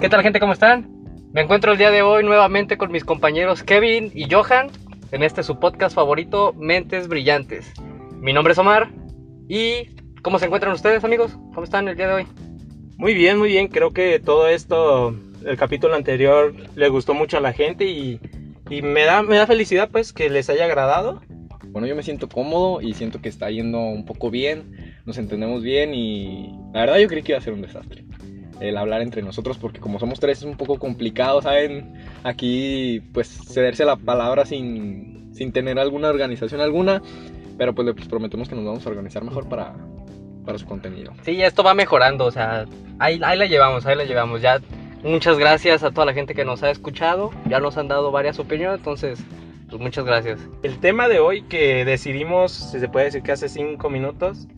¿Qué tal gente? ¿Cómo están? Me encuentro el día de hoy nuevamente con mis compañeros Kevin y Johan en este su podcast favorito, Mentes Brillantes. Mi nombre es Omar y ¿cómo se encuentran ustedes amigos? ¿Cómo están el día de hoy? Muy bien, muy bien. Creo que todo esto, el capítulo anterior, le gustó mucho a la gente y, y me, da, me da felicidad pues que les haya agradado. Bueno, yo me siento cómodo y siento que está yendo un poco bien, nos entendemos bien y la verdad yo creí que iba a ser un desastre el hablar entre nosotros porque como somos tres es un poco complicado, ¿saben? Aquí pues cederse la palabra sin, sin tener alguna organización alguna, pero pues les prometemos que nos vamos a organizar mejor para, para su contenido. Sí, esto va mejorando, o sea, ahí, ahí la llevamos, ahí la llevamos. Ya muchas gracias a toda la gente que nos ha escuchado, ya nos han dado varias opiniones, entonces pues muchas gracias. El tema de hoy que decidimos, si se puede decir que hace cinco minutos,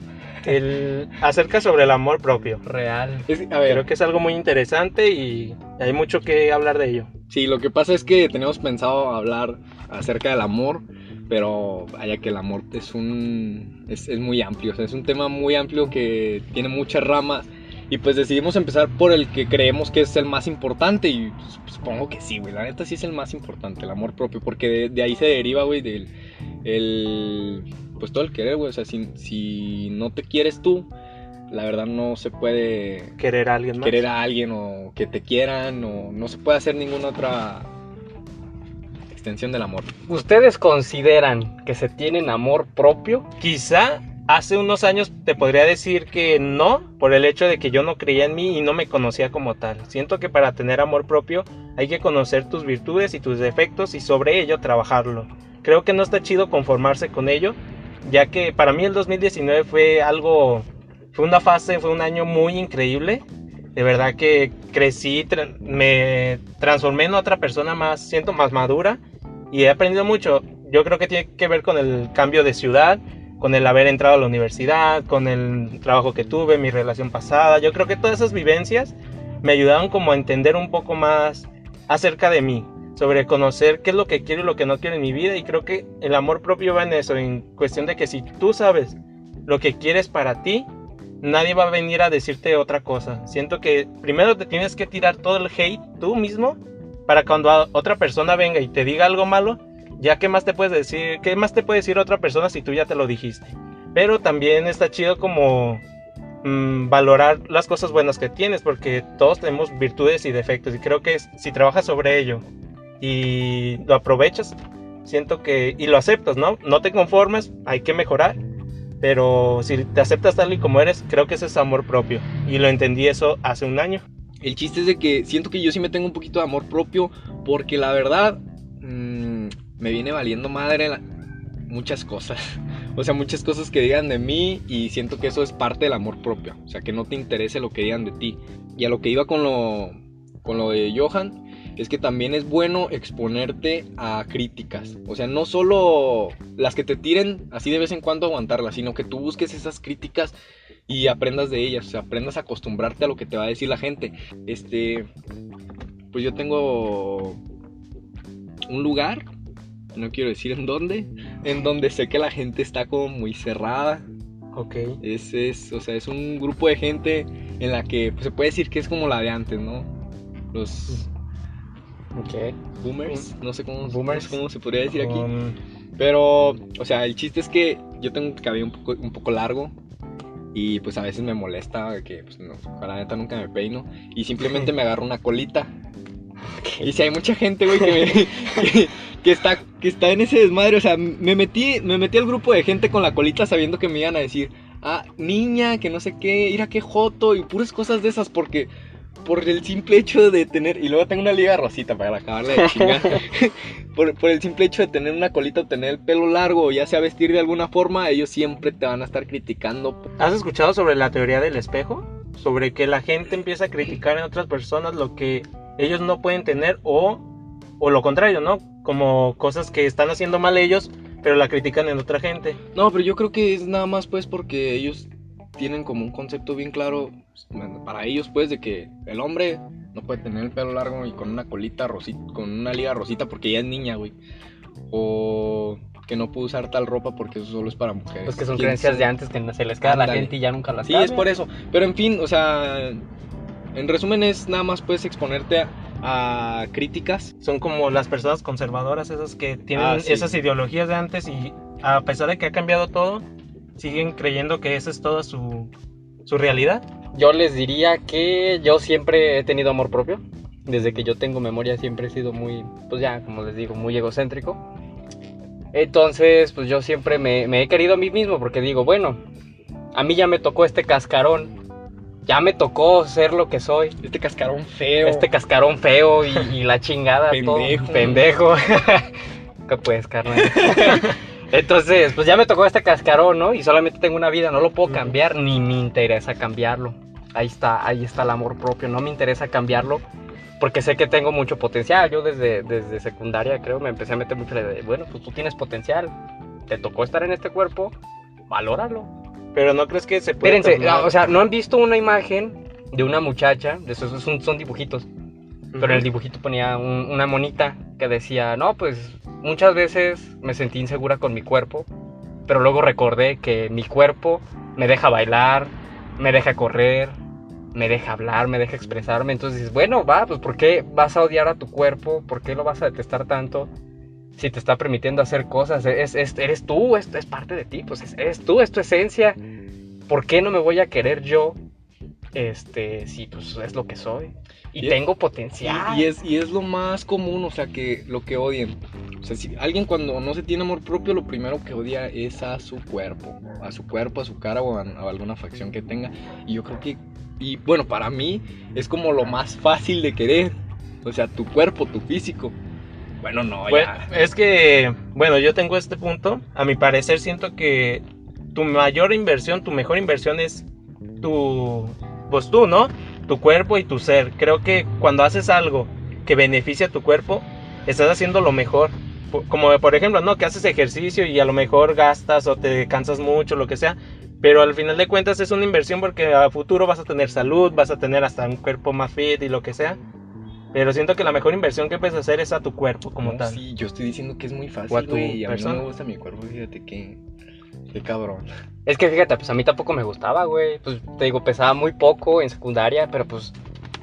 el acerca sobre el amor propio. Real. Es- a ver, Creo que es algo muy interesante y hay mucho que hablar de ello. sí, lo que pasa es que teníamos pensado hablar acerca del amor, pero vaya que el amor es un es, es muy amplio, o sea, es un tema muy amplio que tiene muchas ramas y pues decidimos empezar por el que creemos que es el más importante y pues, supongo que sí, güey, la neta sí es el más importante, el amor propio, porque de, de ahí se deriva, güey, del el pues todo el querer, güey, o sea, si, si no te quieres tú, la verdad no se puede Querer a alguien más. querer a alguien o que te quieran o no se puede hacer ninguna otra extensión del amor. ¿Ustedes consideran que se tienen amor propio? Quizá hace unos años te podría decir que no, por el hecho de que yo no creía en mí y no me conocía como tal. Siento que para tener amor propio hay que conocer tus virtudes y tus defectos y sobre ello trabajarlo. Creo que no está chido conformarse con ello, ya que para mí el 2019 fue algo, fue una fase, fue un año muy increíble. De verdad que crecí, me transformé en otra persona más, siento más madura y he aprendido mucho. Yo creo que tiene que ver con el cambio de ciudad, con el haber entrado a la universidad, con el trabajo que tuve, mi relación pasada. Yo creo que todas esas vivencias me ayudaron como a entender un poco más acerca de mí, sobre conocer qué es lo que quiero y lo que no quiero en mi vida y creo que el amor propio va en eso, en cuestión de que si tú sabes lo que quieres para ti, nadie va a venir a decirte otra cosa. Siento que primero te tienes que tirar todo el hate tú mismo para cuando otra persona venga y te diga algo malo, ya qué más te puedes decir, qué más te puede decir otra persona si tú ya te lo dijiste. Pero también está chido como mm, valorar las cosas buenas que tienes, porque todos tenemos virtudes y defectos y creo que si trabajas sobre ello y lo aprovechas, siento que y lo aceptas, ¿no? No te conformes, hay que mejorar. Pero si te aceptas tal y como eres, creo que ese es amor propio. Y lo entendí eso hace un año. El chiste es de que siento que yo sí me tengo un poquito de amor propio porque la verdad mm, me viene valiendo madre muchas cosas. O sea, muchas cosas que digan de mí y siento que eso es parte del amor propio. O sea, que no te interese lo que digan de ti. Y a lo que iba con lo, con lo de Johan, es que también es bueno exponerte a críticas. O sea, no solo las que te tiren así de vez en cuando aguantarlas, sino que tú busques esas críticas y aprendas de ellas. O sea, aprendas a acostumbrarte a lo que te va a decir la gente. Este, pues yo tengo un lugar, no quiero decir en dónde, en donde sé que la gente está como muy cerrada. Ok. Es, es, o sea, es un grupo de gente en la que pues, se puede decir que es como la de antes, ¿no? Los Ok. boomers, no sé cómo, Boomers. no sé cómo se podría decir aquí. Um, Pero, o sea, el chiste es que yo tengo un cabello un poco, un poco largo y pues a veces me molesta que, pues, no, la neta nunca me peino y simplemente me agarro una colita. Y si hay mucha gente, güey, que, que, que está, que está en ese desmadre, o sea, me metí, me metí al grupo de gente con la colita sabiendo que me iban a decir, ah, niña, que no sé qué, ir a qué joto y puras cosas de esas porque... Por el simple hecho de tener, y luego tengo una liga rosita para acabarle de chingar. por, por el simple hecho de tener una colita o tener el pelo largo, ya sea vestir de alguna forma, ellos siempre te van a estar criticando. ¿Has escuchado sobre la teoría del espejo? Sobre que la gente empieza a criticar en otras personas lo que ellos no pueden tener o, o lo contrario, ¿no? Como cosas que están haciendo mal ellos, pero la critican en otra gente. No, pero yo creo que es nada más pues porque ellos tienen como un concepto bien claro para ellos pues de que el hombre no puede tener el pelo largo y con una colita rosita, con una liga rosita porque ya es niña, güey. O que no puede usar tal ropa porque eso solo es para mujeres. Pues que son ¿Quién creencias de antes que no se les queda a la gente y ya nunca las Sí, cambian. es por eso. Pero en fin, o sea, en resumen es nada más puedes exponerte a, a críticas. Son como las personas conservadoras, esas que tienen Ah, sí. esas ideologías de antes y a pesar de que ha cambiado todo, siguen creyendo que esa es toda su, su realidad. Yo les diría que yo siempre he tenido amor propio. Desde que yo tengo memoria siempre he sido muy, pues ya, como les digo, muy egocéntrico. Entonces, pues yo siempre me, me he querido a mí mismo porque digo, bueno, a mí ya me tocó este cascarón. Ya me tocó ser lo que soy. Este cascarón feo. Este cascarón feo y, y la chingada. todo. Pendejo. Pendejo. ¿Qué puedes, carnal? Entonces, pues ya me tocó este cascarón, ¿no? Y solamente tengo una vida, no lo puedo cambiar, ni me interesa cambiarlo. Ahí está, ahí está el amor propio, no me interesa cambiarlo porque sé que tengo mucho potencial. Yo desde, desde secundaria creo me empecé a meter mucho la idea bueno, pues tú tienes potencial, te tocó estar en este cuerpo, valóralo. Pero no crees que se puede Espérense, o sea, ¿no han visto una imagen de una muchacha? De esos son, son dibujitos. Pero en el dibujito ponía un- una monita que decía, no, pues muchas veces me sentí insegura con mi cuerpo, pero luego recordé que mi cuerpo me deja bailar, me deja correr, me deja hablar, me deja expresarme. Entonces dices, bueno, va, pues ¿por qué vas a odiar a tu cuerpo? ¿Por qué lo vas a detestar tanto? Si te está permitiendo hacer cosas, es, es- eres tú, es, es parte de ti, pues es- eres tú, es tu esencia. ¿Por qué no me voy a querer yo? Este, si pues es lo que soy. Y Y- tengo potencial. y es, y es lo más común, o sea, que lo que odian. O sea, si alguien cuando no se tiene amor propio, lo primero que odia es a su cuerpo. A su cuerpo, a su cara o a, a alguna facción que tenga. Y yo creo que, y bueno, para mí es como lo más fácil de querer. O sea, tu cuerpo, tu físico. Bueno, no, Bueno, ya. es que, bueno, yo tengo este punto. A mi parecer siento que tu mayor inversión, tu mejor inversión es tu, pues tú, ¿no? Tu cuerpo y tu ser. Creo que cuando haces algo que beneficia a tu cuerpo, estás haciendo lo mejor. Como por ejemplo, ¿no? Que haces ejercicio y a lo mejor gastas o te cansas mucho, lo que sea. Pero al final de cuentas es una inversión porque a futuro vas a tener salud, vas a tener hasta un cuerpo más fit y lo que sea. Pero siento que la mejor inversión que puedes hacer es a tu cuerpo como No, tal. Sí, yo estoy diciendo que es muy O a fácil, güey. Y a mí no me gusta mi cuerpo, fíjate que. Qué cabrón. Es que fíjate, pues a mí tampoco me gustaba, güey. Pues te digo, pesaba muy poco en secundaria, pero pues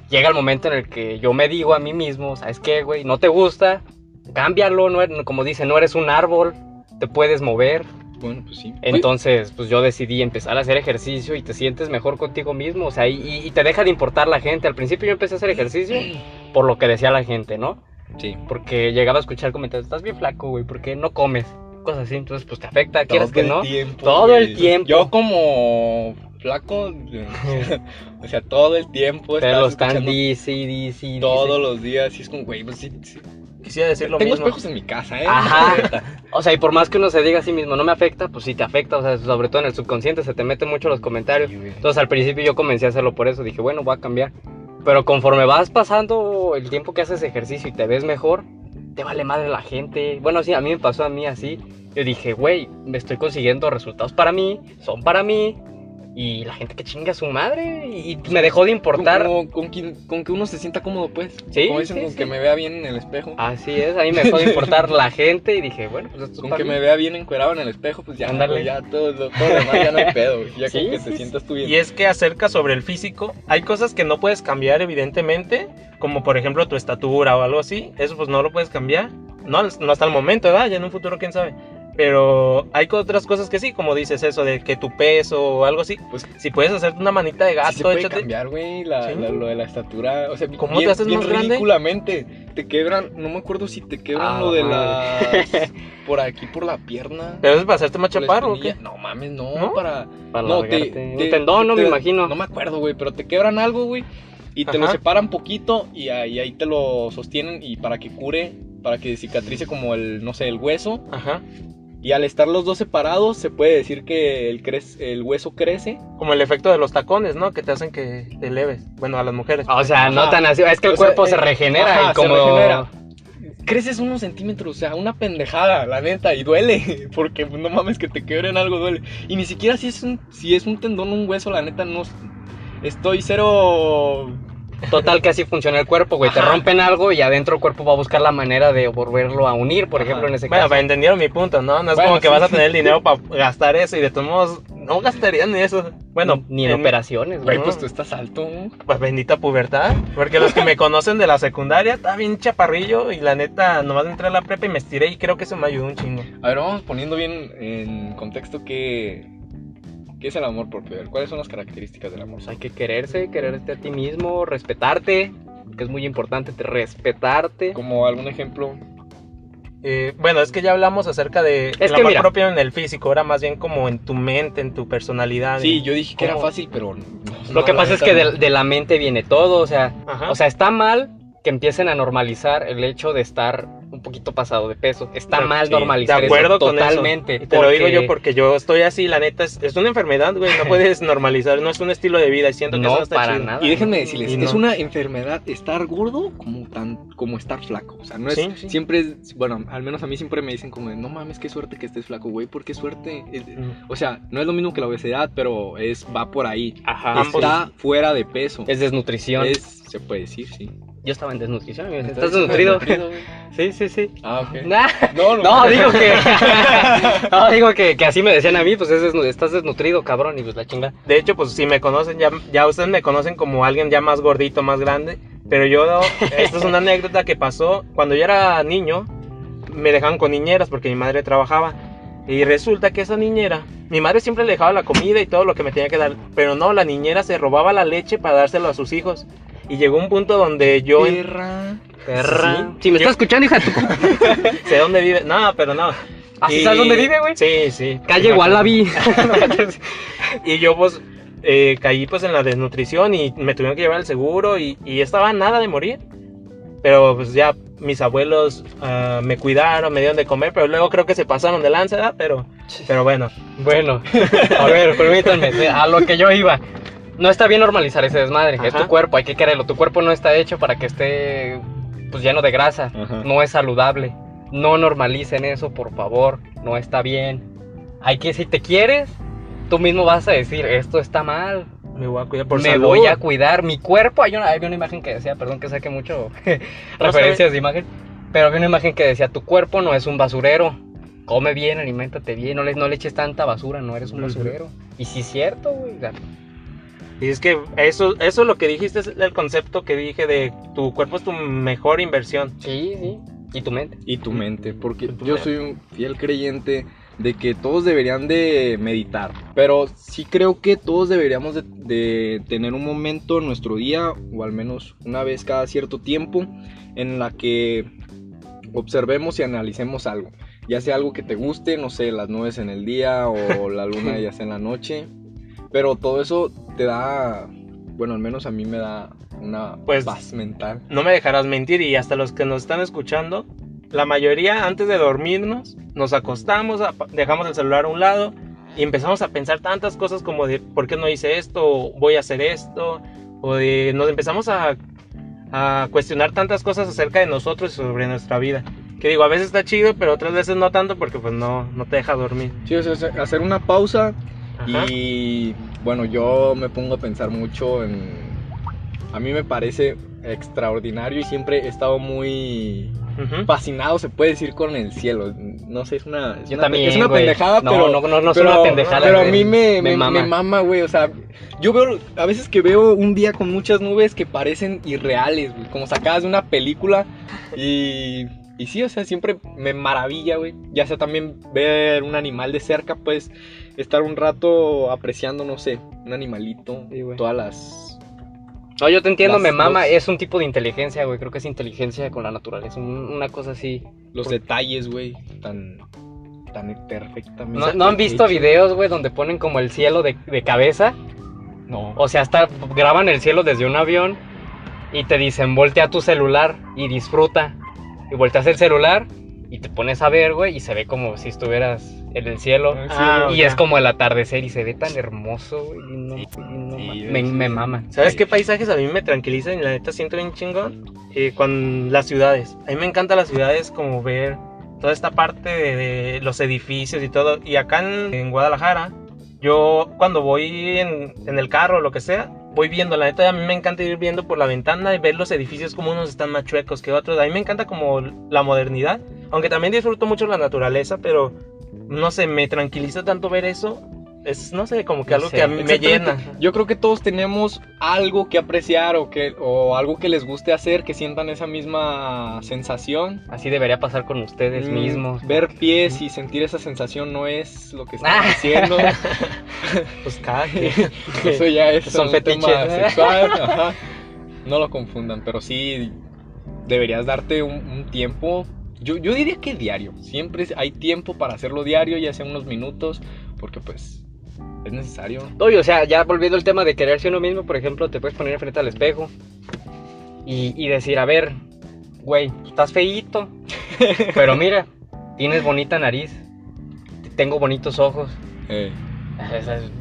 llega el momento en el que yo me digo a mí mismo, ¿sabes qué, güey? No te gusta, cámbialo, no eres- como dice, no eres un árbol, te puedes mover. Bueno, pues sí. Entonces, pues yo decidí empezar a hacer ejercicio y te sientes mejor contigo mismo, o sea, y, y- y te deja de importar la gente. Al principio yo empecé a hacer ejercicio por lo que decía la gente, ¿no? Sí. Porque llegaba a escuchar comentarios, estás bien flaco, güey, ¿por qué no comes? Cosas así, entonces pues te afecta, quieres Todo que no. tiempo, Todo el tiempo. Yo como flaco, o sea, todo el tiempo lo están dice, y dice, y todos dice. los días y es como, güey, pues sí, sí. Quisiera decir lo Tengo mismo. espejos en mi casa, ¿eh? Ajá. O sea, y por más que uno se diga a sí mismo, no me afecta, pues sí te afecta, o sea, sobre todo en el subconsciente se te meten mucho los comentarios. Entonces al principio yo comencé a hacerlo por eso, dije, bueno, voy a cambiar. Pero conforme vas pasando el tiempo que haces ejercicio y te ves mejor, te vale madre la gente. Bueno, sí, a mí me pasó a mí así. Yo dije, güey, me estoy consiguiendo resultados para mí, son para mí. Y la gente que chinga a su madre. Y me dejó de importar. Como- con, quien- con que uno se sienta cómodo, pues. Sí, Como dicen, sí, con sí. que me vea bien en el espejo. Así es, a mí me dejó de importar la gente y dije, bueno, pues esto es Con que mí. me vea bien encuerado en el espejo, pues ya, Ándale. güey, ya todo, lo- todo lo demás ya no hay pedo. Ya Sí, con que te sí. sientas tú bien. Y es que acerca sobre el físico, hay cosas que no puedes cambiar evidentemente, como por ejemplo tu estatura o algo así, eso pues no lo puedes cambiar, no, no hasta el momento, ¿verdad? Ya en un futuro quién sabe. Pero hay otras cosas que sí, como dices eso de que tu peso o algo así, Pues si puedes hacerte una manita de gato, Sí se puede échate- cambiar, güey, la, Sí. la- lo de la estatura. O sea, ¿Cómo bien, te haces bien más grande? ridículamente. Te quebran, no me acuerdo si te quebran Ah, lo de las. por aquí, por la pierna. Pero es para hacerte más la chaparro, ¿o qué? No mames, no, ¿No? para. Para no, largarte. Un tendón, no te- me imagino. No me acuerdo, güey, pero te quebran algo, güey. Y te lo separan poquito y ahí, ahí te lo sostienen y para que cure, para que cicatrice como el, no sé, el hueso. Ajá. Y al estar los dos separados, se puede decir que el, hueso crece. Como el efecto de los tacones, ¿no? Que te hacen que te eleves. Bueno, a las mujeres. O sea, no Ajá. tan así. Es que el O cuerpo eh, se regenera ajá, y como. se regenera. Creces unos centímetros, o sea, una pendejada, la neta, y duele, porque no mames que te quebren algo duele. Y ni siquiera si es un, si es un tendón o un hueso, la neta, no estoy cero. Total, que así funciona el cuerpo, güey. Te rompen algo y adentro el cuerpo va a buscar la manera de volverlo a unir, por Ajá. ejemplo, en ese Bueno, caso. pero entendieron mi punto, ¿no? No es Bueno, como que sí, vas a tener el dinero para gastar eso y de todos modos No gastarían eso. Bueno, ni en, operaciones, Güey, güey. pues tú estás alto. Pues bendita pubertad. Porque los que me conocen de la secundaria, estaba bien chaparrillo. Y la neta, nomás entré a la prepa y me estiré. Y creo que eso me ayudó un chingo. A ver, vamos poniendo bien en contexto qué, qué es el amor propio. ¿Cuáles son las características del amor? Pues hay que quererse, quererte a ti mismo, respetarte, que es muy importante, te- respetarte. Como algún ejemplo. Eh, bueno, es que ya hablamos acerca de Es el que amor mira. propio en el físico. Era más bien como en tu mente, en tu personalidad. Sí, yo dije que era fácil, pero. no, Lo que pasa es que de, de la mente viene todo, o sea, Ajá. o sea, está mal que empiecen a normalizar el hecho de estar un poquito pasado de peso. Está mal sí, normalizar de acuerdo eso con eso. totalmente. Y te lo digo yo porque yo estoy así, la neta, es, es una enfermedad, güey, no puedes normalizar, no es un estilo de vida, y siento que No, eso no está para chido. nada. Y déjenme decirles, Y no. es una enfermedad estar gordo como tan como estar flaco. O sea, no es Sí, sí. siempre es, bueno, al menos a mí siempre me dicen como, de, no mames, qué suerte que estés flaco, güey, ¿por qué suerte? Es- Mm. O sea, no es lo mismo que la obesidad, pero es va por ahí. Ajá, ambos. Está fuera de peso. es desnutrición. Es- se puede decir, sí. Yo estaba en desnutrición, amigo. ¿Estás ¿Estás desnutrido? Sí, sí, sí. Ah, ok. Nah. No, No, digo que. no, digo que, que así me decían a mí, pues es estás desnutrido, cabrón, y pues la chinga. De hecho, pues si me conocen, ya, ya ustedes me conocen como alguien ya más gordito, más grande, pero yo, esta es una anécdota que pasó cuando yo era niño, me dejaban con niñeras porque mi madre trabajaba. Y resulta que esa niñera, mi madre siempre le dejaba la comida y todo lo que me tenía que dar, pero no, la niñera se robaba la leche para dárselo a sus hijos. Y llegó un punto donde yo Perra. Perra. Sí. Si me Yo- estás escuchando, hija de tu. sé dónde vive. No, pero no. ¿Así Y- sabes dónde vive, güey? Sí, sí. Calle Wallaby. Y yo pues eh, caí pues en la desnutrición y me tuvieron que llevar al seguro y, y estaba a nada de morir. Pero pues ya mis abuelos ah, me cuidaron, me dieron de comer, pero luego creo que se pasaron de lanza, ¿verdad? Pero, pero bueno. Bueno, a ver, permítanme, a lo que yo iba. No está bien normalizar ese desmadre, es tu cuerpo, hay que quererlo. Tu cuerpo no está hecho para que esté pues lleno de grasa, Ajá. no es saludable. No normalicen eso, por favor, no está bien. Hay que si te quieres, tú mismo vas a decir, esto está mal. Me voy a cuidar por me salud. voy a cuidar mi cuerpo. Hay una, había una imagen que decía, perdón que saque mucho referencias de imagen, pero había una imagen que decía, tu cuerpo no es un basurero. Come bien, aliméntate bien, no le, no le eches tanta basura, no eres un basurero. Y sí es cierto, güey. Y es que eso, eso lo que dijiste es el concepto que dije de tu cuerpo es tu mejor inversión. Sí, sí. Y tu mente. Y tu mente, porque Tu yo mente. soy un fiel creyente de que todos deberían de meditar, pero sí creo que todos deberíamos de, de tener un momento en nuestro día, o al menos una vez cada cierto tiempo, en la que observemos y analicemos algo, ya sea algo que te guste, no sé, las nubes en el día o la luna ya sea en la noche, pero todo eso te da, bueno, al menos a mí me da una Pues- paz mental. No me dejarás mentir y hasta los que nos están escuchando, la mayoría antes de dormirnos nos acostamos, dejamos el celular a un lado y empezamos a pensar tantas cosas como de por qué no hice esto, o voy a hacer esto, o de nos empezamos a, a cuestionar tantas cosas acerca de nosotros y sobre nuestra vida. Que digo, a veces está chido, pero otras veces no tanto porque pues no, no te deja dormir. Sí, o sea, hacer una pausa Ajá. Y bueno, yo me pongo a pensar mucho en... A mí me parece extraordinario y siempre he estado muy fascinado, se puede decir, con el cielo. No sé, es una, es Yo una, también, es una pendejada, No, pero... no, no, no es pero, una pendejada, Pero a mí me, Me me, mama. me mama, güey. O sea, yo veo a veces que veo un día con muchas nubes que parecen irreales, güey. Como sacadas de una película. Y, y sí, o sea, siempre me maravilla, güey. Ya sea también ver un animal de cerca, pues estar un rato apreciando, no sé, un animalito. Sí, güey. todas las... No, yo te entiendo, Las- me mama. los- Es un tipo de inteligencia, güey. Creo que es inteligencia con la naturaleza. un- una cosa así. Los Por- detalles, güey, tan, tan perfectamente. ¿No, ¿no han visto videos, güey, donde ponen como el cielo de, de cabeza? No. O sea, hasta graban el cielo desde un avión y te dicen, voltea tu celular y disfruta. Y volteas el celular y te pones a ver, güey, y se ve como si estuvieras en el cielo. Ah, y ya. es como el atardecer y se ve tan hermoso, güey. y no- y sí, me, sí. me mama. ¿Sabes qué paisajes a mí me tranquilizan y la neta siento bien chingón? Eh, con las ciudades. A mí me encantan las ciudades como ver toda esta parte de, de los edificios y todo. Y acá en, en Guadalajara, yo cuando voy en, en el carro o lo que sea, voy viendo. La neta a mí me encanta ir viendo por la ventana y ver los edificios como unos están más chuecos que otros. A mí me encanta como la modernidad. Aunque también disfruto mucho la naturaleza, pero no sé, me tranquiliza tanto ver eso es, no sé, como que No algo sé, que a mí me llena. Yo creo que todos tenemos algo que apreciar o, que, o algo que les guste hacer, que sientan esa misma sensación. Así debería pasar con ustedes Mm, mismos. Ver pies y sentir esa sensación no es lo que están Ah. diciendo. Pues cada. Eso ya es Son un fetiches. tema sexual. ajá. No lo confundan, pero sí deberías darte un, un tiempo. Yo, yo diría que diario. Siempre hay tiempo para hacerlo diario, ya sea unos minutos, porque pues es necesario. Oye, o sea, ya volviendo al tema de quererse uno mismo, por ejemplo, te puedes poner enfrente al espejo y, y decir, a ver, güey, estás feíto, pero mira, tienes bonita nariz, tengo bonitos ojos. Eh,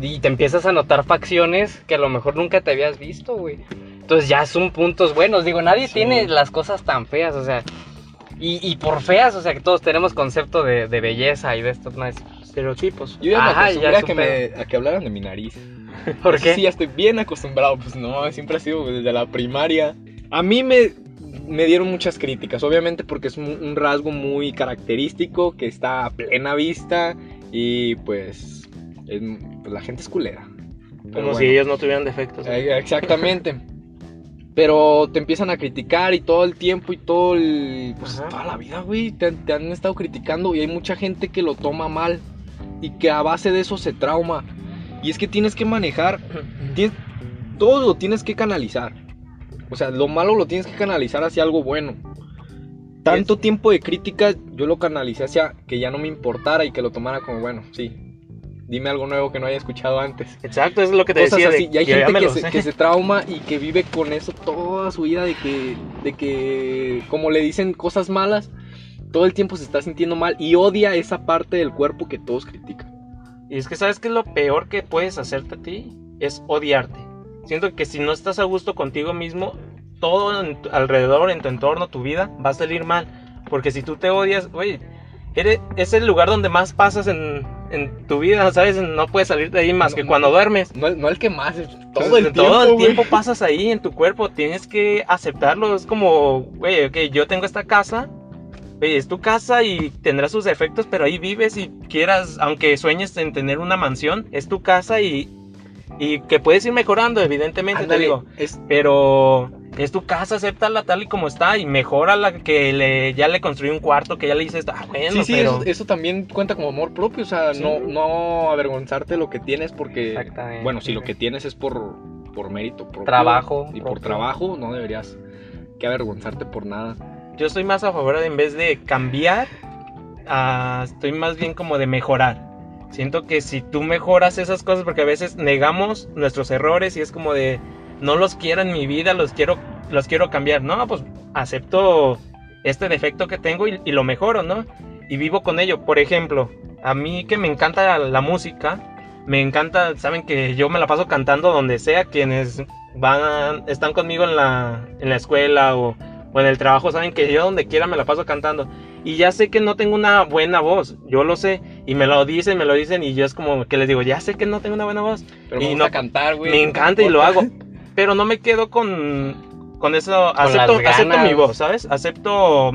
Y te empiezas a notar facciones que a lo mejor nunca te habías visto, güey. Entonces ya son puntos buenos. Digo, nadie Sí. tiene las cosas tan feas, o sea. Y, y por feas, o sea, que todos tenemos concepto de, de belleza y de estos más estereotipos. Yo ya me Ajá, acostumbré ya a, que me, a que hablaran de mi nariz. ¿Por qué? Sí, ya estoy bien acostumbrado. Pues no, siempre ha sido desde la primaria. A mí me, me dieron muchas críticas, obviamente porque es un, un rasgo muy característico que está a plena vista y pues, es- pues la gente es culera. Pero Como bueno. si ellos no tuvieran defectos. ¿no? Eh, Exactamente. Pero te empiezan a criticar y todo el tiempo y todo el... Pues Ajá. toda la vida, güey. Te, te han estado criticando y hay mucha gente que lo toma mal. Y que a base de eso se trauma. Y es que tienes que manejar... tienes- todo lo tienes que canalizar. O sea, lo malo lo tienes que canalizar hacia algo bueno. Tanto tiempo de crítica yo lo canalicé hacia que ya no me importara y que lo tomara como, bueno, sí. Dime algo nuevo que no haya escuchado antes Exacto, es lo que te cosas decía. de- así. Y hay ya gente que se, que trauma y que vive con eso toda su vida de que, de que, como le dicen cosas malas, todo el tiempo se está sintiendo mal y odia esa parte del cuerpo que todos critican. Y es que sabes que lo peor que puedes hacerte a ti es odiarte. Siento que si no estás a gusto contigo mismo, todo en tu- alrededor, en tu entorno, tu vida, va a salir mal. Porque si tú te odias, güey, eres- es el lugar donde más pasas en, en tu vida, ¿sabes? No puedes salir de ahí más No, que no. cuando duermes. No, no el que más, todo el tiempo. Todo el güey. tiempo pasas ahí en tu cuerpo, tienes que aceptarlo. Es como, güey, ok, yo tengo esta casa, güey, es tu casa y tendrá sus defectos, pero ahí vives y quieras, aunque sueñes en tener una mansión, es tu casa y, y que puedes ir mejorando, evidentemente, te digo. es- Pero es tu casa, acéptala tal y como está y mejora la que le, ya le construí un cuarto, que ya le hice esto. Ah, bueno, sí, sí, pero... eso, eso también cuenta como amor propio, o sea, Sí. no, no avergonzarte lo que tienes porque, bueno, si lo que tienes es por, por mérito propio Trabajo y por trabajo, no deberías que avergonzarte por nada. Yo estoy más a favor de en vez de cambiar, estoy más bien como de mejorar. Siento que si tú mejoras esas cosas, porque a veces negamos nuestros errores y es como de no los quiero en mi vida, los quiero, los quiero cambiar. No, pues acepto este defecto que tengo y, y lo mejoro, ¿no? Y vivo con ello. Por ejemplo, a mí que me encanta la música, me encanta, saben que yo me la paso cantando donde sea, quienes van, están conmigo en la, en la escuela o, o en el trabajo, saben que yo donde quiera me la paso cantando. Y ya sé que no tengo una buena voz, yo lo sé, y me lo dicen, me lo dicen, y yo es como que les digo, ya sé que no tengo una buena voz, Pero Y me gusta no- cantar, güey. me encanta y lo hago, pero no me quedo con, con eso, Con acepto, las acepto mi voz, ¿sabes? Acepto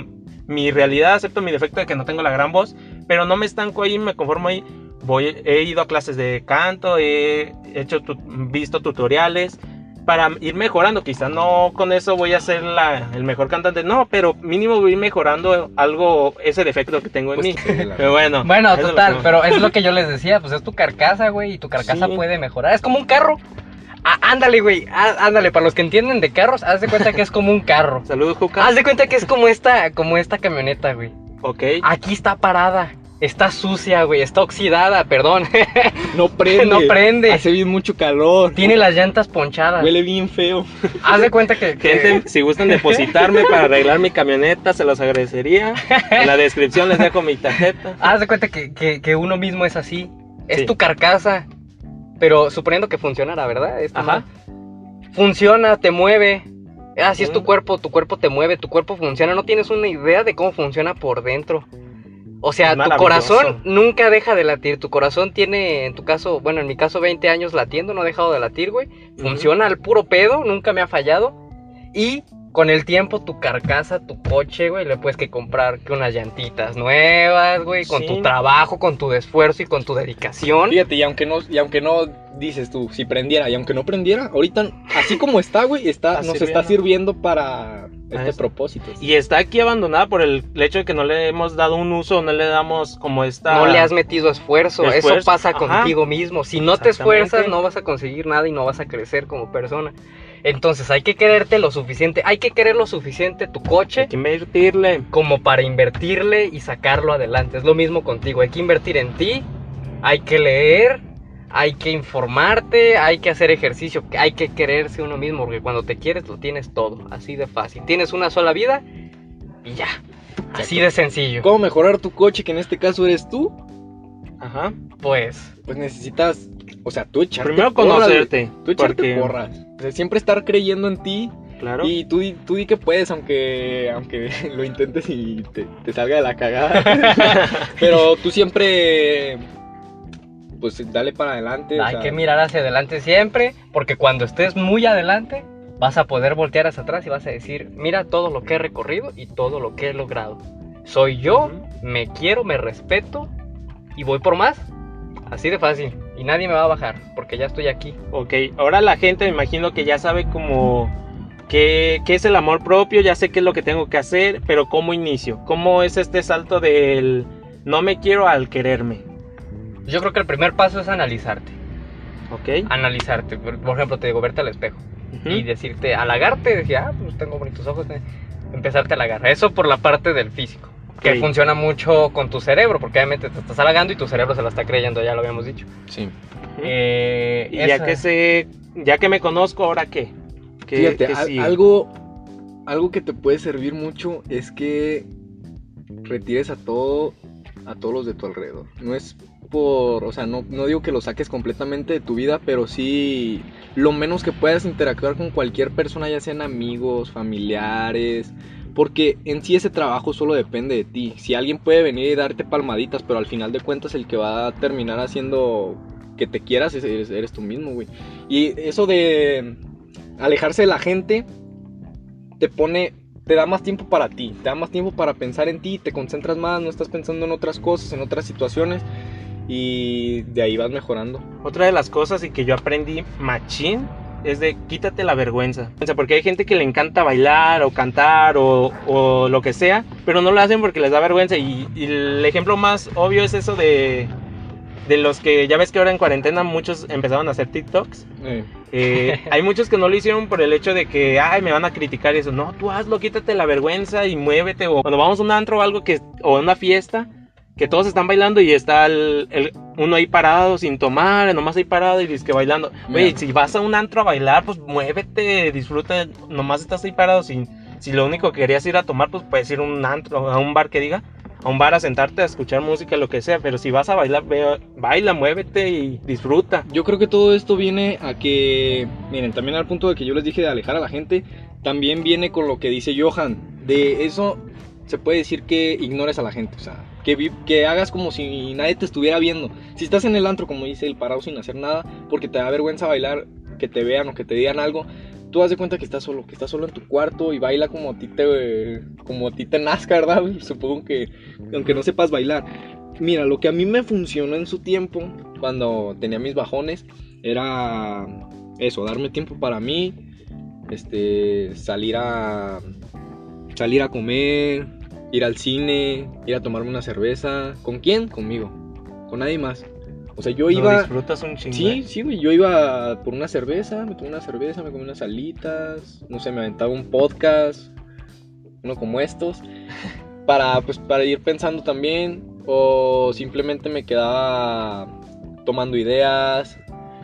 mi realidad, acepto mi defecto de que no tengo la gran voz, pero no me estanco ahí, me conformo ahí. Voy, he ido a clases de canto, he hecho tu- visto tutoriales para ir mejorando. Quizá no con eso voy a ser la- el mejor cantante, no, pero mínimo voy a ir mejorando algo, ese defecto que tengo en Pues, mí. Pero bueno, Bueno, total, pero es lo que yo les decía, pues es tu carcasa, güey, y tu carcasa Sí. puede mejorar. Es como un carro. Ah, ándale, güey, ah, ándale, para los que entienden de carros, haz de cuenta que es como un carro. Saludos, Juca. Haz de cuenta que es como esta, como esta camioneta, güey. Ok. Aquí está parada, está sucia, güey, está oxidada, perdón. No prende. No prende. Hace bien mucho calor. Tiene las llantas ponchadas. Huele bien feo. Haz de cuenta que, Gente, si gustan depositarme para arreglar mi camioneta, se los agradecería. En la descripción les dejo mi tarjeta. haz de cuenta que, que- que uno mismo es así. Es Sí. tu carcasa. Pero suponiendo que funcionara, ¿verdad? Esto Ajá. no. Funciona, te mueve. Así es tu Mm. cuerpo, tu cuerpo te mueve, tu cuerpo funciona. No tienes una idea de cómo funciona por dentro. O sea, tu corazón nunca deja de latir. Tu corazón tiene, en tu caso, bueno, en mi caso, 20 años latiendo, no ha dejado de latir, güey. Funciona al puro pedo, nunca me ha fallado. Y con el tiempo tu carcasa, tu coche, güey, le puedes que comprar que unas llantitas nuevas, güey, con Sí. tu trabajo, con tu esfuerzo y con tu dedicación. Fíjate, y aunque no, y aunque no dices tú, si prendiera, y aunque no prendiera, ahorita, así como está, güey, está, nos está sirviendo. para este eso. propósito. Y está aquí abandonada por el hecho de que no le hemos dado un uso, no le damos como esta... No le has metido esfuerzo, eso pasa ajá. contigo mismo. Si no te esfuerzas, no vas a conseguir nada y no vas a crecer como persona. Entonces hay que quererte lo suficiente, hay que querer lo suficiente tu coche Hay que invertirle. como para invertirle y sacarlo adelante. Es lo mismo contigo, hay que invertir en ti, hay que leer, hay que informarte, hay que hacer ejercicio, hay que quererse uno mismo, porque cuando te quieres lo tienes todo, así de fácil. Tienes una sola vida y ya, así de sencillo. ¿Cómo mejorar tu coche, que en este caso eres tú? Ajá. Pues Pues necesitas, o sea, tú echarte Primero conocerte. Tú echarte porque, porras. Siempre estar creyendo en ti Claro. y tú, di- tú di que puedes, aunque, aunque lo intentes y te, te salga de la cagada. Pero tú siempre, pues dale para adelante. o hay sea, que mirar hacia adelante siempre, porque cuando estés muy adelante vas a poder voltear hacia atrás y vas a decir, mira todo lo que he recorrido y todo lo que he logrado. Soy yo, me quiero, me respeto y voy por más. Así de fácil. Y nadie me va a bajar, porque ya estoy aquí. Ok, ahora la gente me imagino que ya sabe como qué, qué es el amor propio, ya sé qué es lo que tengo que hacer, pero ¿cómo inicio? ¿Cómo es este salto del no me quiero al quererme? Yo creo que el primer paso es analizarte. ¿Ok? Analizarte. Por ejemplo, te digo, verte al espejo. Y decirte, halagarte, decir, ah, pues tengo bonitos ojos, eh, empezarte a halagar. Eso por la parte del físico, que funciona mucho con tu cerebro, porque obviamente te estás halagando y tu cerebro se la está creyendo, ya lo habíamos dicho. Sí. Eh, y ya que sé, ya que me conozco, ¿ahora qué? ¿Qué- Fíjate, qué al- sigue? algo, algo que te puede servir mucho es que retires a todo, a todos los de tu alrededor. No es por, o sea, no, no digo que lo saques completamente de tu vida, pero sí lo menos que puedas interactuar con cualquier persona, ya sean amigos, familiares, porque en sí ese trabajo solo depende de ti. Si alguien puede venir y darte palmaditas, pero al final de cuentas el que va a terminar haciendo que te quieras es- eres, eres tú mismo, güey. Y eso de alejarse de la gente te pone, te da más tiempo para ti, te da más tiempo para pensar en ti, te concentras más, no estás pensando en otras cosas, en otras situaciones y de ahí vas mejorando. Otra de las cosas y que yo aprendí machín es de quítate la vergüenza. O sea, porque hay gente que le encanta bailar o cantar o, o lo que sea, pero no lo hacen porque les da vergüenza. Y, y el ejemplo más obvio es eso de, de los que ya ves que ahora en cuarentena muchos empezaron a hacer TikToks. Eh, Eh, hay muchos que no lo hicieron por el hecho de que, ay, me van a criticar y eso. No, tú hazlo, quítate la vergüenza y muévete. O cuando vamos a un antro o algo que, o a una fiesta, que todos están bailando y está el, el- uno ahí parado sin tomar, nomás ahí parado y que bailando. Oye, si vas a un antro a bailar, pues muévete, disfruta, nomás estás ahí parado. Sin, si lo único que querías ir a tomar, pues puedes ir a un antro, a un bar que diga, a un bar a sentarte a escuchar música, lo que sea. Pero si vas a bailar, ve- baila, muévete y disfruta. Yo creo que todo esto viene a que, miren, también al punto de que yo les dije de alejar a la gente, también viene con lo que dice Johan, de eso se puede decir que ignores a la gente, o sea, que, hagas como si nadie te estuviera viendo. Si estás en el antro, como dice el parado sin hacer nada, porque te da vergüenza bailar, que te vean o que te digan algo, tú haz de cuenta que estás solo, que estás solo en tu cuarto y baila como a ti te, como a ti te nazca, ¿verdad? Supongo que, aunque no sepas bailar. Mira, lo que a mí me funcionó en su tiempo, cuando tenía mis bajones, era eso, darme tiempo para mí, este, salir a salir a comer, ir al cine, ir a tomarme una cerveza. ¿Con quién? Conmigo. Con nadie más. O sea, yo iba disfrutas un chingo. Sí, sí, güey. Yo iba por una cerveza, me tomé una cerveza, me comí unas alitas, no sé, me aventaba un podcast, uno como estos, para, pues, para ir pensando también, o simplemente me quedaba tomando ideas,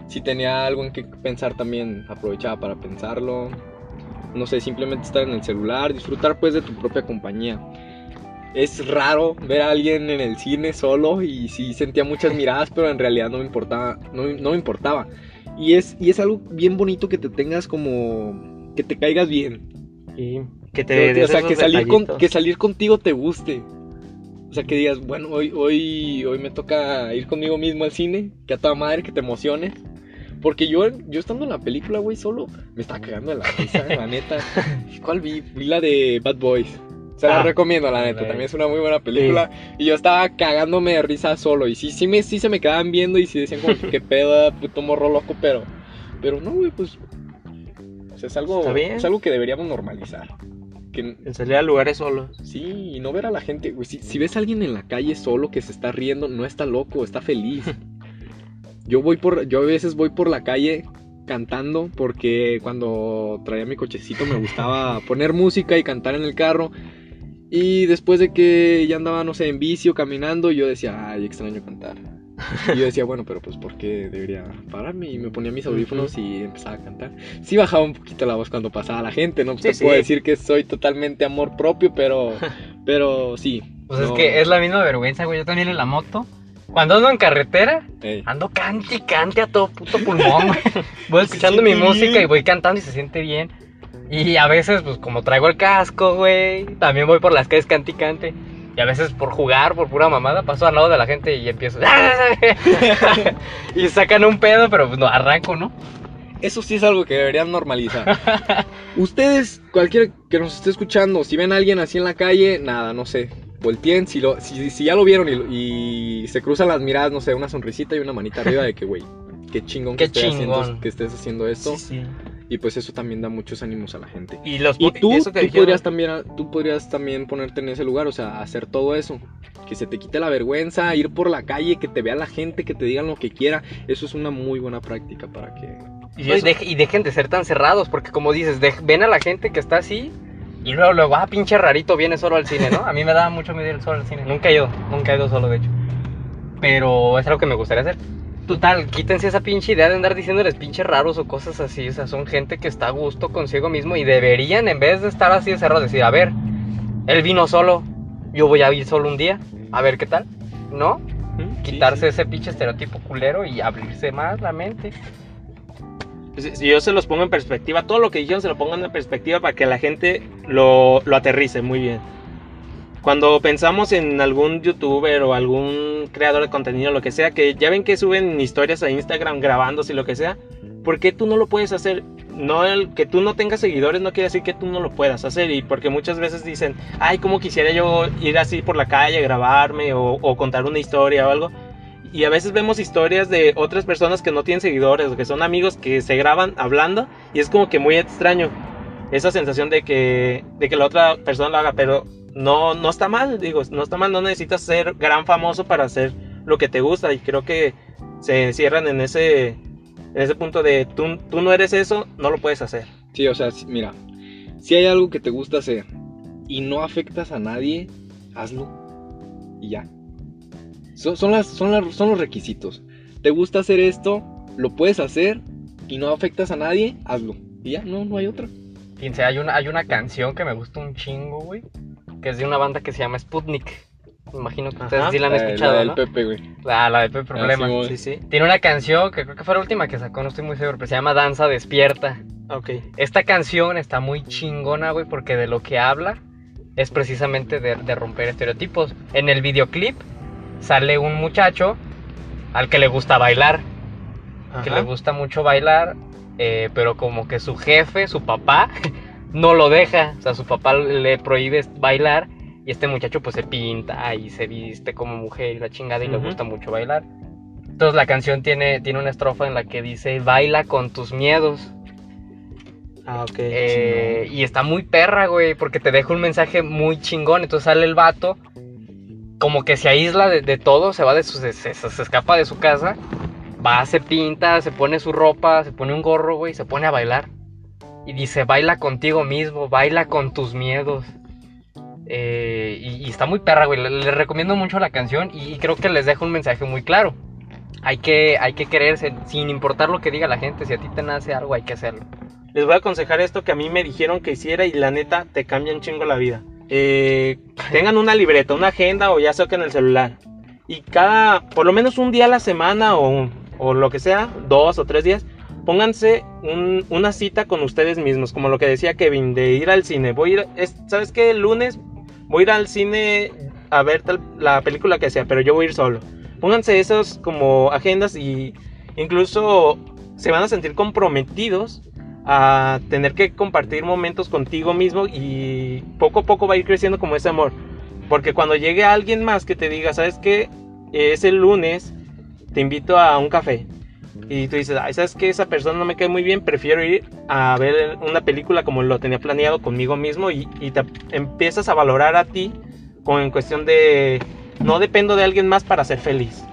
si tenía algo en que pensar también aprovechaba para pensarlo, no sé, simplemente estar en el celular, disfrutar pues de tu propia compañía. Es raro ver a alguien en el cine solo y sí sentía muchas miradas, pero en realidad no me importaba, no, no me importaba. Y es, y es algo bien bonito que te tengas como, que te caigas bien. Y que te Que- o sea, que salir, con- que salir contigo te guste. O sea, que digas, bueno, hoy, hoy, hoy me toca ir conmigo mismo al cine, que a toda madre, que te emociones. Porque yo, yo estando en la película, güey, solo me estaba cagando de la risa, la neta. ¿Cuál vi? Vi la de Bad Boys. Se la Ah, recomiendo, la neta. También es una muy buena película. Y yo estaba cagándome de risa solo. Y sí, sí, me, sí se me quedaban viendo y sí decían como que qué pedo, puto morro loco, pero... Pero no, güey, pues... O sea, es algo, es algo que deberíamos normalizar. Que, En salir a lugares solos. Sí, y no ver a la gente, güey. Si, si ves a alguien en la calle solo que se está riendo, no está loco, está feliz. Yo voy por, yo a veces voy por la calle cantando porque cuando traía mi cochecito me gustaba poner música y cantar en el carro. Y después de que ya andaba, no sé, en vicio, caminando, yo decía, ay, extraño cantar. Y yo decía, bueno, pero pues ¿por qué debería pararme? Y me ponía mis audífonos y empezaba a cantar. Sí bajaba un poquito la voz cuando pasaba la gente, no Sí, te sí. puedo decir que soy totalmente amor propio, pero, pero sí. Pues no, es que es la misma vergüenza, güey. Yo también en la moto. Cuando ando en carretera, ey. ando cante y cante a todo puto pulmón, güey. Voy escuchando mi música bien. y voy cantando y se siente bien. Y a veces, pues como traigo el casco, güey, también voy por las calles cante y a veces por jugar, por pura mamada, paso al lado de la gente y empiezo. y sacan un pedo, pero pues no, arranco, ¿no? Eso sí es algo que deberían normalizar. Ustedes, cualquiera que nos esté escuchando, si ven a alguien así en la calle, nada, no sé. Volteen, si, lo, si, si ya lo vieron y, y se cruzan las miradas, no sé, una sonrisita y una manita arriba de que, güey, qué chingón que, estés chingón. Haciendo, que estés haciendo esto. Sí, sí. Y pues eso también da muchos ánimos a la gente. Y los Y tú, eso que tú, dijeron- podrías también, tú podrías también ponerte en ese lugar, o sea, hacer todo eso. Que se te quite la vergüenza, ir por la calle, que te vea la gente, que te digan lo que quiera. Eso es una muy buena práctica para que... y No, y, dej- y dejen de ser tan cerrados, porque como dices, ven a la gente que está así y luego, luego, ah, pinche rarito, viene solo al cine, ¿no? A mí me daba mucho miedo ir solo al cine. Nunca he ido, nunca he ido solo, de hecho. Pero es algo que me gustaría hacer. Total, quítense esa pinche idea de andar diciéndoles pinches raros o cosas así. O sea, son gente que está a gusto consigo mismo y deberían, en vez de estar así de cerrados, decir, a ver, él vino solo, yo voy a ir solo un día, a ver qué tal, ¿no? Sí, Quitarse sí. ese pinche estereotipo culero y abrirse más la mente. Si si yo se los pongo en perspectiva, todo lo que dijeron se lo pongan en perspectiva para que la gente lo, lo aterrice muy bien. Cuando pensamos en algún youtuber o algún creador de contenido, lo que sea, que ya ven que suben historias a Instagram grabándose y lo que sea, ¿por qué tú no lo puedes hacer? No el que tú no tengas seguidores no quiere decir que tú no lo puedas hacer y porque muchas veces dicen, ay, cómo quisiera yo ir así por la calle, grabarme o, o contar una historia o algo. Y a veces vemos historias de otras personas que no tienen seguidores o que son amigos que se graban hablando y es como que muy extraño esa sensación de que, de que la otra persona lo haga, pero no, no está mal, digo, no está mal, no necesitas ser gran famoso para hacer lo que te gusta y creo que se encierran en ese, en ese punto de tú, tú no eres eso, no lo puedes hacer. Sí, o sea, si- mira, si hay algo que te gusta hacer y no afectas a nadie, hazlo. Y ya. Son, son, las, son, las- son los requisitos. ¿Te gusta hacer esto? Lo puedes hacer y no afectas a nadie, hazlo. Y ya, no, no hay otra. Fíjense, hay una, hay una canción que me gusta un chingo, güey. Que es de una banda que se llama Sputnik. Me imagino que ustedes Ajá. sí la han La- escuchado, la del ¿no? Pepe, güey. La, la de Pepe Problema. sí. Sí, sí. Tiene una canción que creo que fue la última que sacó, no estoy muy seguro, pero se llama Danza Despierta. Ok. Esta canción está muy chingona, güey, porque de lo que habla es precisamente de, de romper estereotipos. En el videoclip sale un muchacho al que le gusta bailar, que le gusta mucho bailar, eh, pero como que su jefe, su papá, no lo deja. O sea, su papá le prohíbe bailar y este muchacho pues se pinta y se viste como mujer y la chingada y le gusta mucho bailar. Entonces la canción tiene, tiene una estrofa en la que dice, baila con tus miedos. Ah, ok. Eh, y está muy perra, güey, porque te deja un mensaje muy chingón. Entonces sale el vato, como que se aísla de, de todo, se va de su, se, se- se escapa de su casa, va, se pinta, se pone su ropa, se pone un gorro, güey, se pone a bailar. Y dice, baila contigo mismo, baila con tus miedos. Eh, y, y está muy perra, güey. Le, le recomiendo mucho la canción y, y creo que les deja un mensaje muy claro. Hay que, hay que quererse, sin importar lo que diga la gente. Si a ti te nace algo, hay que hacerlo. Les voy a aconsejar esto que a mí me dijeron que hiciera y la neta te cambia un chingo la vida. Eh, tengan una libreta, una agenda o ya sea que en el celular. Y cada, por lo menos un día a la semana o, o lo que sea, dos o tres días, pónganse un- una cita con ustedes mismos. Como lo que decía Kevin, de ir al cine. Voy a ir, es- ¿sabes qué? El lunes voy a ir al cine a ver la película que sea, pero yo voy a ir solo. Pónganse esos como agendas y incluso se van a sentir comprometidos a tener que compartir momentos contigo mismo y poco a poco va a ir creciendo como ese amor. Porque cuando llegue alguien más que te diga, ¿sabes qué? Es el lunes, te invito a un café. Y tú dices, Ay, ¿sabes qué? Esa persona no me cae muy bien, prefiero ir a ver una película como lo tenía planeado conmigo mismo y, y te empiezas a valorar a ti con, en cuestión de, no dependo de alguien más para ser feliz.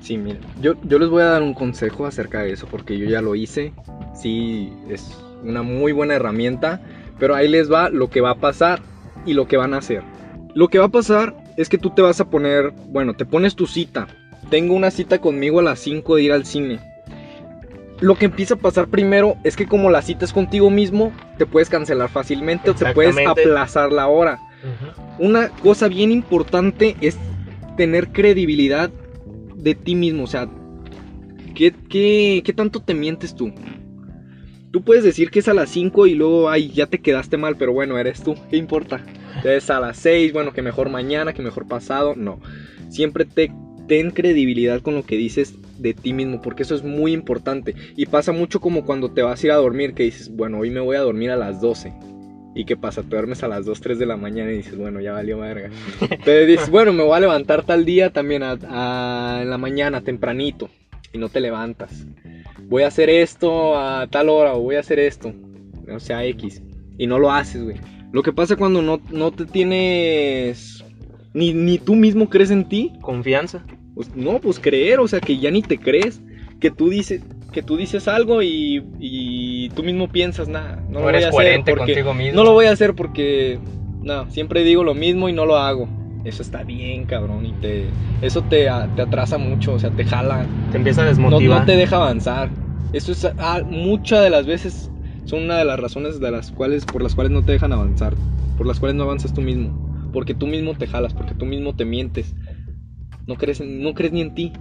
Sí, mira, yo, yo les voy a dar un consejo acerca de eso porque yo ya lo hice. Sí, es una muy buena herramienta, pero ahí les va lo que va a pasar y lo que van a hacer. Lo que va a pasar es que tú te vas a poner, bueno, te pones tu cita. Tengo una cita conmigo a las 5 de ir al cine. Lo que empieza a pasar primero es que como la cita es contigo mismo, te puedes cancelar fácilmente o te puedes aplazar la hora. Una cosa bien importante es tener credibilidad de ti mismo. O sea, ¿qué, qué, qué tanto te mientes tú? Tú puedes decir que es a las 5 y luego, ay, ya te quedaste mal, pero bueno, eres tú. ¿Qué importa? Es a las 6, bueno, que mejor mañana, que mejor pasado. No. Siempre te, ten credibilidad con lo que dices de ti mismo, porque eso es muy importante. Y pasa mucho como cuando te vas a ir a dormir, que dices, bueno, hoy me voy a dormir a las 12. ¿Y qué pasa? Te duermes a las 2, 3 de la mañana y dices, bueno, ya valió verga. Pero dices, bueno, me voy a levantar tal día también a, a- en la mañana, tempranito. Y no te levantas. Voy a hacer esto a tal hora o voy a hacer esto. O sea, X. Y no lo haces, güey. Lo que pasa cuando no, no te tienes... Ni, ni tú mismo crees en ti. Confianza. Pues, no, pues creer, o sea, que ya ni te crees. Que tú dices, que tú dices algo y, y tú mismo piensas, nada, no, No, lo voy a hacer porque contigo mismo. no lo voy a hacer porque no, siempre digo lo mismo y no lo hago. Eso está bien, cabrón, y te eso te, te atrasa mucho, o sea, te jala, Te empieza a no, desmotivar. no te deja avanzar. Eso es ah, muchas de las veces son una de las razones de las cuales por las cuales no te dejan avanzar, por las cuales no avanzas tú mismo, porque tú mismo te jalas, porque tú mismo te mientes. No crees no crees ni en ti.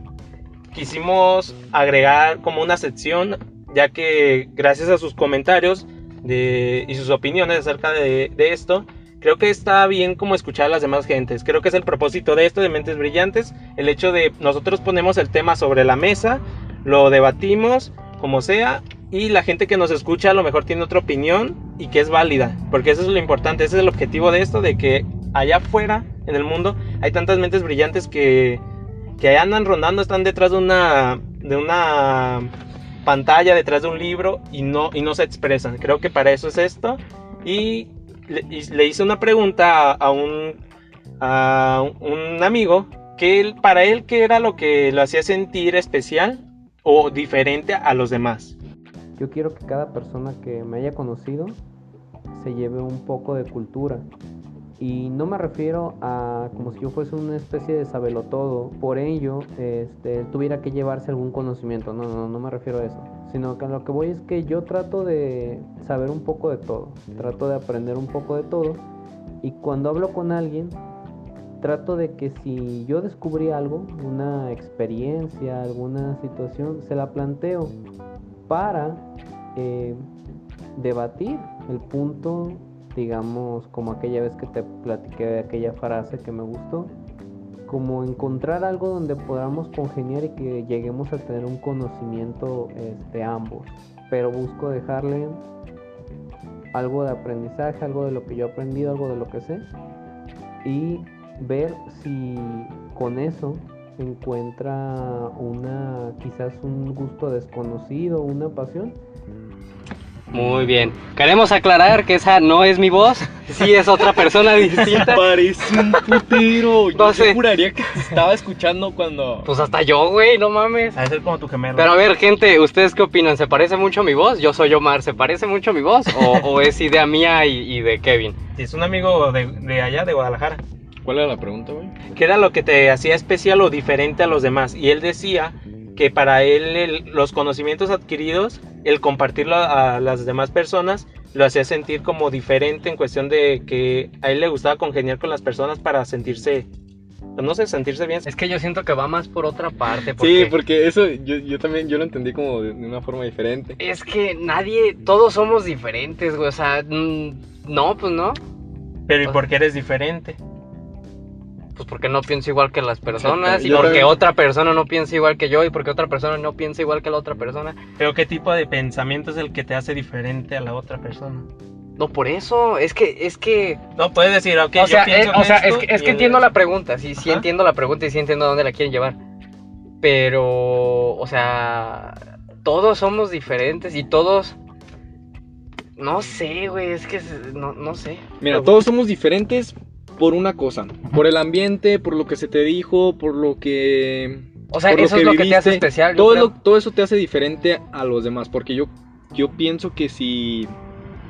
quisimos agregar como una sección, ya que gracias a sus comentarios de, y sus opiniones acerca de, de esto, creo que está bien como escuchar a las demás gentes. Creo que es el propósito de esto, de Mentes Brillantes, el hecho de nosotros ponemos el tema sobre la mesa, lo debatimos, como sea, y la gente que nos escucha a lo mejor tiene otra opinión y que es válida, porque eso es lo importante, ese es el objetivo de esto, de que allá afuera, en el mundo, hay tantas mentes brillantes que que andan rondando, están detrás de una, de una pantalla, detrás de un libro y no, y no se expresan. Creo que para eso es esto. Y le, hice una pregunta a, a un, a un amigo que él, para él, ¿qué era lo que lo hacía sentir especial o diferente a los demás? Yo quiero que cada persona que me haya conocido se lleve un poco de cultura. Y no me refiero a como si yo fuese una especie de sabelotodo, por ello este, tuviera que llevarse algún conocimiento. No, no, no me refiero a eso. Sino que a lo que voy es que yo trato de saber un poco de todo. Trato de aprender un poco de todo. Y cuando hablo con alguien, trato de que si yo descubrí algo, una experiencia, alguna situación, se la planteo para eh, debatir el punto, digamos, como aquella vez que te platiqué de aquella frase que me gustó, como encontrar algo donde podamos congeniar y que lleguemos a tener un conocimiento este, ambos, pero busco dejarle algo de aprendizaje, algo de lo que yo he aprendido, algo de lo que sé, y ver si con eso encuentra una quizás un gusto desconocido, una pasión. Muy bien. Queremos aclarar que esa no es mi voz. Sí es otra persona distinta. Parece un putero. Yo No sé. te juraría que te estaba escuchando cuando. Pues hasta yo, güey, no mames. A ser como tu gemelo. Pero a ver, gente, ¿ustedes qué opinan? ¿Se parece mucho a mi voz? Yo soy Omar, ¿se parece mucho a mi voz? ¿O, o es idea mía y, y de Kevin? es un amigo de, de allá, de Guadalajara. ¿Cuál era la pregunta, güey? ¿Qué era lo que te hacía especial o diferente a los demás? Y él decía que para él el- los conocimientos adquiridos, el compartirlo a, a las demás personas, lo hacía sentir como diferente en cuestión de que a él le gustaba congeniar con las personas para sentirse, no sé, sentirse bien. Es que yo siento que va más por otra parte. Sí, porque eso yo, yo también yo lo entendí como de, una forma diferente. Es que nadie, todos somos diferentes, güey. O sea, no, pues no. Pero ¿y por qué eres diferente? Pues porque no pienso igual que las personas, y porque otra persona no piensa igual que yo, y porque otra persona no piensa igual que la otra persona. Pero ¿qué tipo de pensamiento es el que te hace diferente a la otra persona? No, por eso, es que, es que, No, puedes decir, ok, o sea, yo pienso eh, o sea, es que, es entiendo la pregunta, sí, sí entiendo la pregunta y sí entiendo a dónde la quieren llevar. Pero, o sea, todos somos diferentes y todos, no sé, güey, es que, es- no, no sé. Mira, todos somos diferentes por una cosa. Por el ambiente, por lo que se te dijo, por lo que... O sea, por eso es lo que te hace especial. Todo, lo- todo eso te hace diferente a los demás. Porque yo, yo pienso que si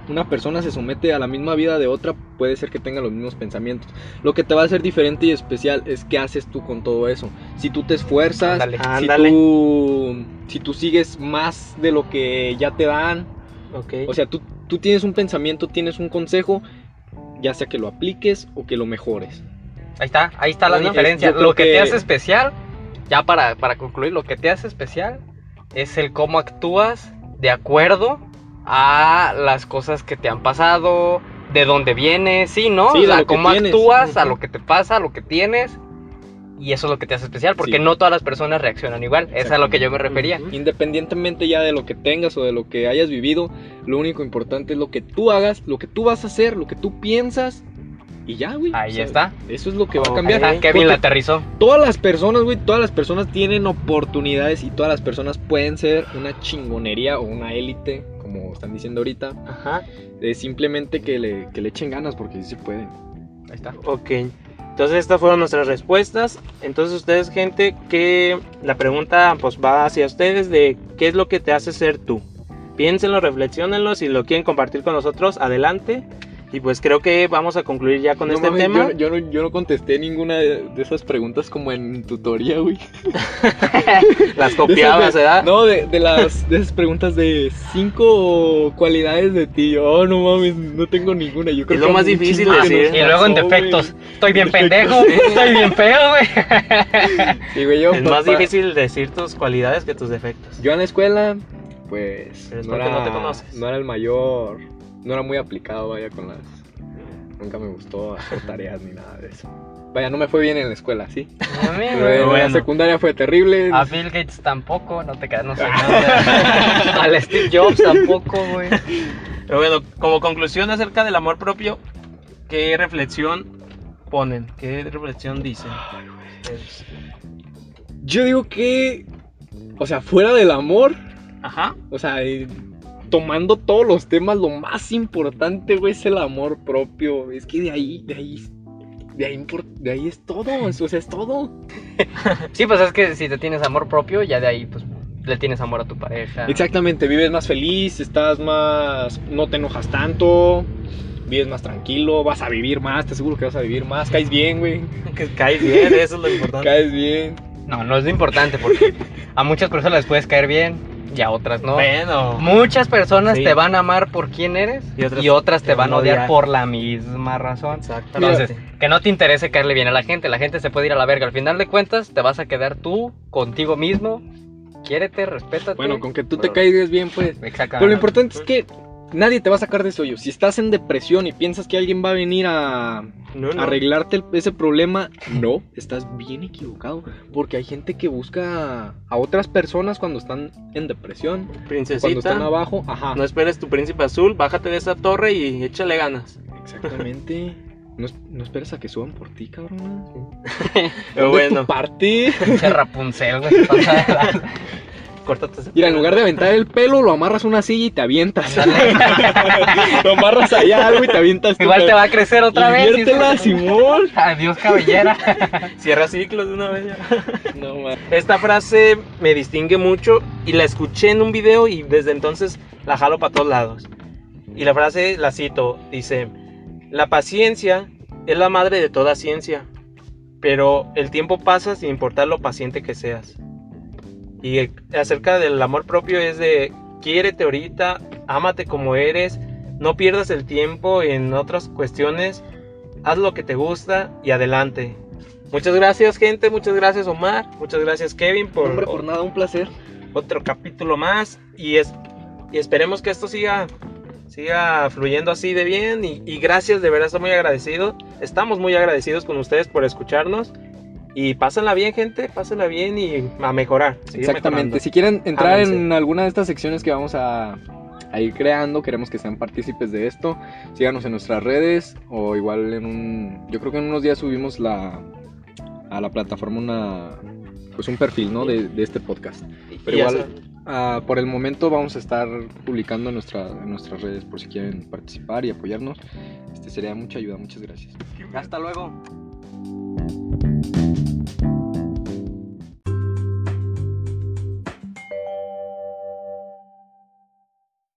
una persona se somete a la misma vida de otra, puede ser que tenga los mismos pensamientos. Lo que te va a hacer diferente y especial es qué haces tú con todo eso. Si tú te esfuerzas, Ándale. si Ándale. tú, si tú sigues más de lo que ya te dan, o sea, tú, tú tienes un pensamiento, tienes un consejo, ya sea que lo apliques o que lo mejores. Ahí está, ahí está la diferencia. Lo que, que- te hace especial, ya para, para concluir, lo que te hace especial es el cómo actúas de acuerdo a las cosas que te han pasado, de dónde vienes, sí, ¿no? Sí, o sea, cómo tienes. actúas a lo que te pasa, a lo que tienes. Y eso es lo que te hace especial, porque Sí. no todas las personas reaccionan igual. Es a lo que yo me refería. Independientemente ya de lo que tengas o de lo que hayas vivido, lo único importante es lo que tú hagas, lo que tú vas a hacer, lo que tú piensas. Y ya, güey. Ahí O sea, está. Eso es lo que va a cambiar. está, Kevin la aterrizó. todas las personas, güey, todas las personas tienen oportunidades y todas las personas pueden ser una chingonería o una élite, como están diciendo ahorita. Ajá. Es simplemente que le, que le echen ganas porque sí se pueden. Ahí está. Ok. Entonces estas fueron nuestras respuestas. Entonces ustedes, gente, que la pregunta pues va hacia ustedes de qué es lo que te hace ser tú. Piénsenlo, reflexionenlo. Si lo quieren compartir con nosotros, adelante. Y pues creo que vamos a concluir ya con No este tema. Yo, yo no, yo no contesté ninguna de, esas preguntas como en tutoría, güey. Las De copiabas, ¿verdad? No, de, de las de esas preguntas de cinco cualidades de ti. Oh, no mames, no tengo ninguna. Yo creo Es lo que más difícil decir. Y luego en defectos. Estoy bien pendejo, estoy bien feo, güey. Sí, güey, yo, Es más difícil decir tus cualidades que tus defectos. Yo en la escuela, pues. Pero es no, porque era, no te conoces. no era el mayor. No era muy aplicado, vaya, con las. Nunca me gustó hacer tareas ni nada de eso. Vaya, no me fue bien en la escuela, sí. Mí, Pero en la secundaria fue terrible. A Bill Gates tampoco, no te quedas, no sé. no. Al Steve Jobs tampoco, güey. Pero bueno, como conclusión acerca del amor propio, ¿qué reflexión ponen? ¿Qué reflexión dicen? Yo digo que. O sea, fuera del amor. Ajá. O sea, tomando todos los temas, lo más importante, güey, es el amor propio. Es que de ahí, de ahí, de ahí, impor- de ahí es todo. O sea, es todo. Sí, pues es que si te tienes amor propio, ya de ahí, pues le tienes amor a tu pareja. Exactamente, vives más feliz, estás más. No te enojas tanto. Vives más tranquilo, vas a vivir más, te aseguro que vas a vivir más. Caes bien, güey. Caes bien, eso es lo importante. Caes bien. No, no es lo importante porque a muchas personas les puedes caer bien y a otras no. Bueno, Muchas personas Sí. te van a amar por quién eres Y otras y otras, te van a odiar odiar. por la misma razón. exactamente. Entonces, que no te interese caerle bien a la gente. La gente se puede ir a la verga. Al final de cuentas, te vas a quedar tú contigo mismo. Quiérete, respétate. Bueno, con que tú te caigas bien, pues. Exactamente. Pero lo importante es que nadie te va a sacar de ese hoyo. Si estás en depresión y piensas que alguien va a venir a No, no. arreglarte el- ese problema, no, estás bien equivocado. Porque hay gente que busca a otras personas cuando están en depresión, cuando Princesita, están abajo. Ajá, no esperes tu príncipe azul, bájate de esa torre y échale ganas. exactamente. No, no esperes a que suban por ti, cabrón. Pero bueno, parte. Rapunzel, güey. ese Mira, en lugar de aventar el pelo, lo amarras a una silla y te avientas. lo amarras allá algo y te avientas. Igual te va a crecer otra vez. Inviértela, Simón. Adiós, cabellera. Cierra ciclos de una vez ya. No, man. Esta frase me distingue mucho y la escuché en un video y desde entonces la jalo para todos lados. Y la frase la cito, dice, la paciencia es la madre de toda ciencia, pero el tiempo pasa sin importar lo paciente que seas. Y el- acerca del amor propio es de, quiérete ahorita, ámate como eres, no pierdas el tiempo en otras cuestiones, haz lo que te gusta y adelante. Muchas gracias gente, muchas gracias Omar, muchas gracias Kevin por, Hombre, por nada, un placer. otro capítulo más y, es, y esperemos que esto siga siga fluyendo así de bien y, y gracias, de verdad estoy muy agradecido. Estamos muy agradecidos con ustedes por escucharnos. Y pásenla bien, gente, pásenla bien y a mejorar. Exactamente. mejorando. Si quieren entrar Ámense. en alguna de estas secciones que vamos a, a ir creando, queremos que sean partícipes de esto. Síganos en nuestras redes o igual en un... Yo creo que en unos días subimos la, a la plataforma una... Pues un perfil, ¿no? De, de este podcast. Pero igual, ah, por el momento vamos a estar publicando en, nuestra, en nuestras redes por si quieren participar y apoyarnos. Este sería mucha ayuda. Muchas gracias. Hasta luego.